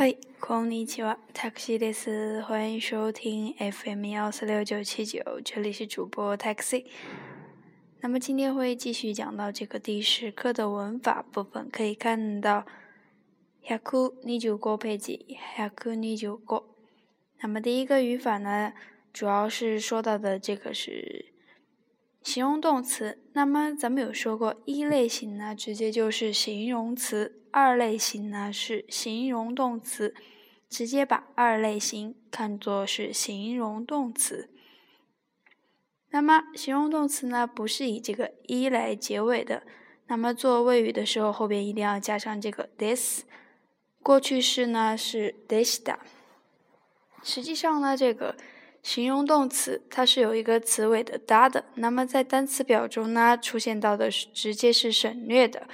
嗨，こんにちは，taxi です。欢迎收听 FM 幺四六九七九，这里是主播 taxi。那么今天会继续讲到这个第十课的文法部分，可以看到百二十五ページ，百二十五。那么第一个语法呢，主要是说到的这个是 形容动词。那么咱们有说过，一类型呢直接就是形容词。二类型呢是形容动词，直接把二类型看作是形容动词。那么形容动词呢不是以这个一来结尾的，那么做谓语的时候后边一定要加上这个 this。过去式呢是 desta。实际上呢这个形容动词它是有一个词尾的 da 的，那么在单词表中呢出现到的是直接是省略的。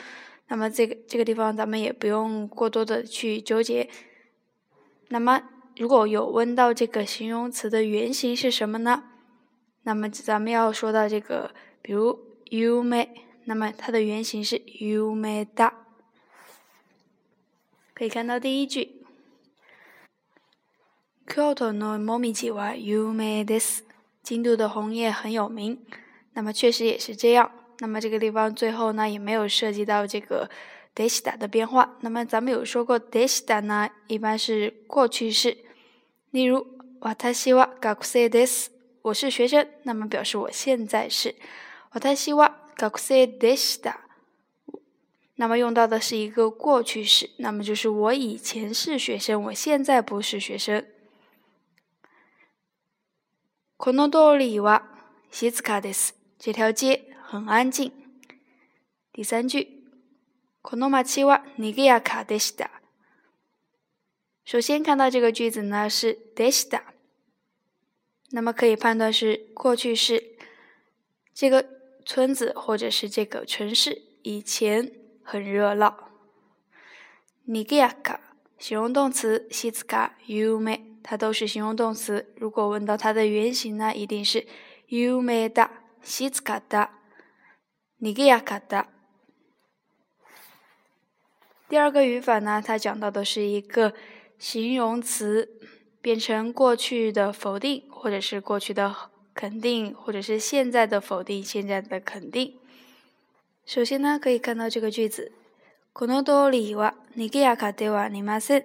那么这个这个地方咱们也不用过多的去纠结。那么如果有问到这个形容词的原型是什么呢？那么咱们要说到这个，比如 you may，那么它的原型是 you may da。可以看到第一句 ，Kyoto no momiji wa yumei desu，京都的红叶很有名。那么确实也是这样。那么这个地方最后呢也没有涉及到这个 desta 的变化。那么咱们有说过 desta 呢一般是过去式，例如私は学生です，我是学生，那么表示我现在是私は学生でした。那么用到的是一个过去式，那么就是我以前是学生，我现在不是学生。 この通りは静かです。这条街。很安静。第三句，この街は賑やかでした。首先看到这个句子呢是でした，那么可以判断是过去式。这个村子或者是这个城市以前很热闹。賑やか形容动词，静か、有名， 它都是形容动词。如果问到它的原型呢，一定是有名だ、静かだ。尼格亚卡达。第二个语法呢，它讲到的是一个形容词变成过去的否定，或者是过去的肯定，或者是现在的否定，现在的肯定。首先呢，可以看到这个句子：この通りは尼格亚卡ではありません。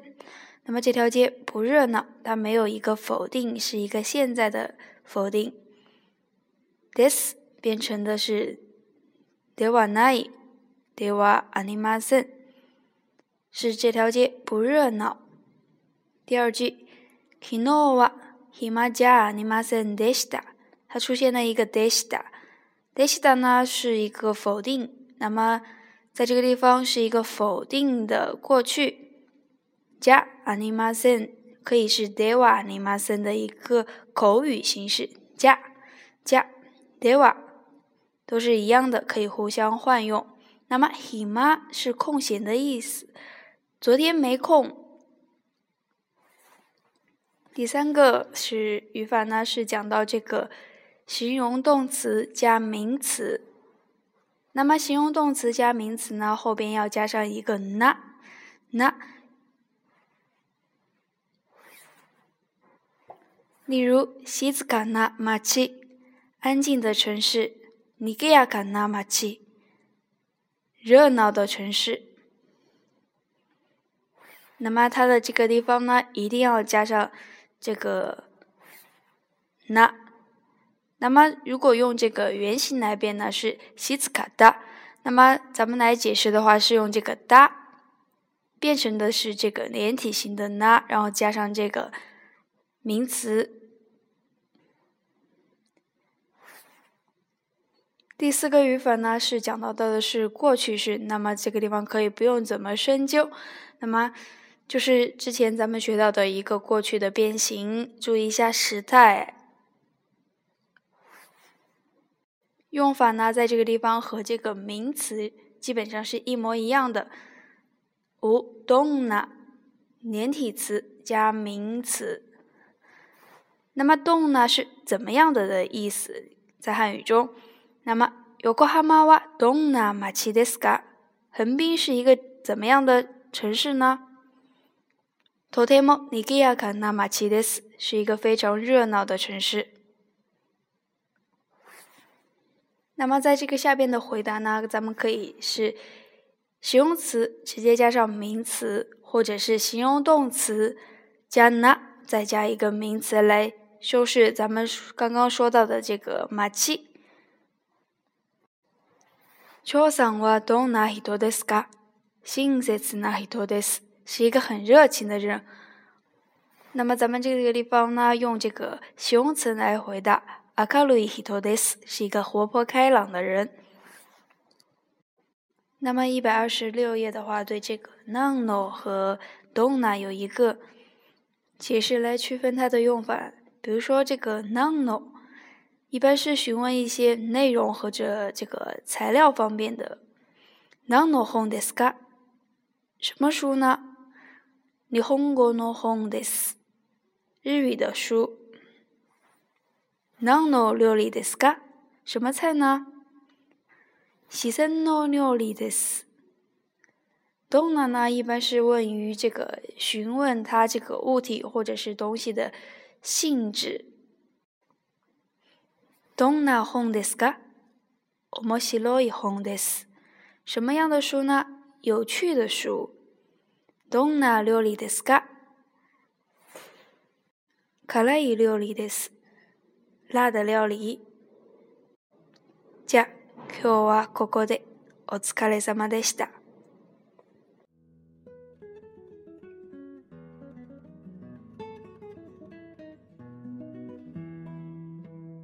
那么这条街不热闹，它没有一个否定，是一个现在的否定。this 变成的是。ではない、ではありません。是这条街不热闹。第二句、昨日は暇じゃありませんでした。它出现了一个でした。でした呢是一个否定，那么在这个地方是一个否定的过去。 じゃありません可以是ではありません的一个口语形式。じゃ、じゃ、では。都是一样的，可以互相换用。那么 hima 是空闲的意思，昨天没空。第三个是语法呢，是讲到这个形容动词加名词。那么形容动词加名词呢，后边要加上一个那 例如静かな街，安静的城市。尼格亚卡纳马奇，热闹的城市。那么它的这个地方呢，一定要加上这个那。那么如果用这个原型来变呢，是西兹卡达。那么咱们来解释的话，是用这个达变成的是这个连体型的那，然后加上这个名词。第四个语法呢，是讲到的是过去式，那么这个地方可以不用怎么深究，那么就是之前咱们学到的一个过去的变形，注意一下时态。用法呢，在这个地方和这个名词基本上是一模一样的。无动呢，连体词加名词，那么动呢是怎么样的的意思，在汉语中。那么，横浜はどんな町ですか？横滨是一个怎么样的城市呢？ とても賑やかな街です，是一个非常热闹的城市。那么在这个下边的回答呢，咱们可以是形容词直接加上名词，或者是形容动词加那再加一个名词来 修饰咱们刚刚说到的这个马奇。乔桑はどんな人ですか？親切な人です。是一个很热情的人。那么咱们这个地方呢，用这个形容词来回答。明るい人です，是一个活泼开朗的人。那么一百二十六页的话，对这个 nano 和 donna 有一个解释来区分它的用法。 比如说这个 nano，一般是询问一些内容或者这个材料方面的。nano 本ですか？什么书呢？日本語の本です。日语的书。何の料理ですか？什么菜呢？四川の料理です。どんな呢？一般是问于这个询问它这个物体或者是东西的 性质。どんな本ですか？面白い本です。什么样的书呢？有趣的书。どんな料理ですか？辛い料理です。辣的料理。じゃ、今日はここでお疲れ様でした。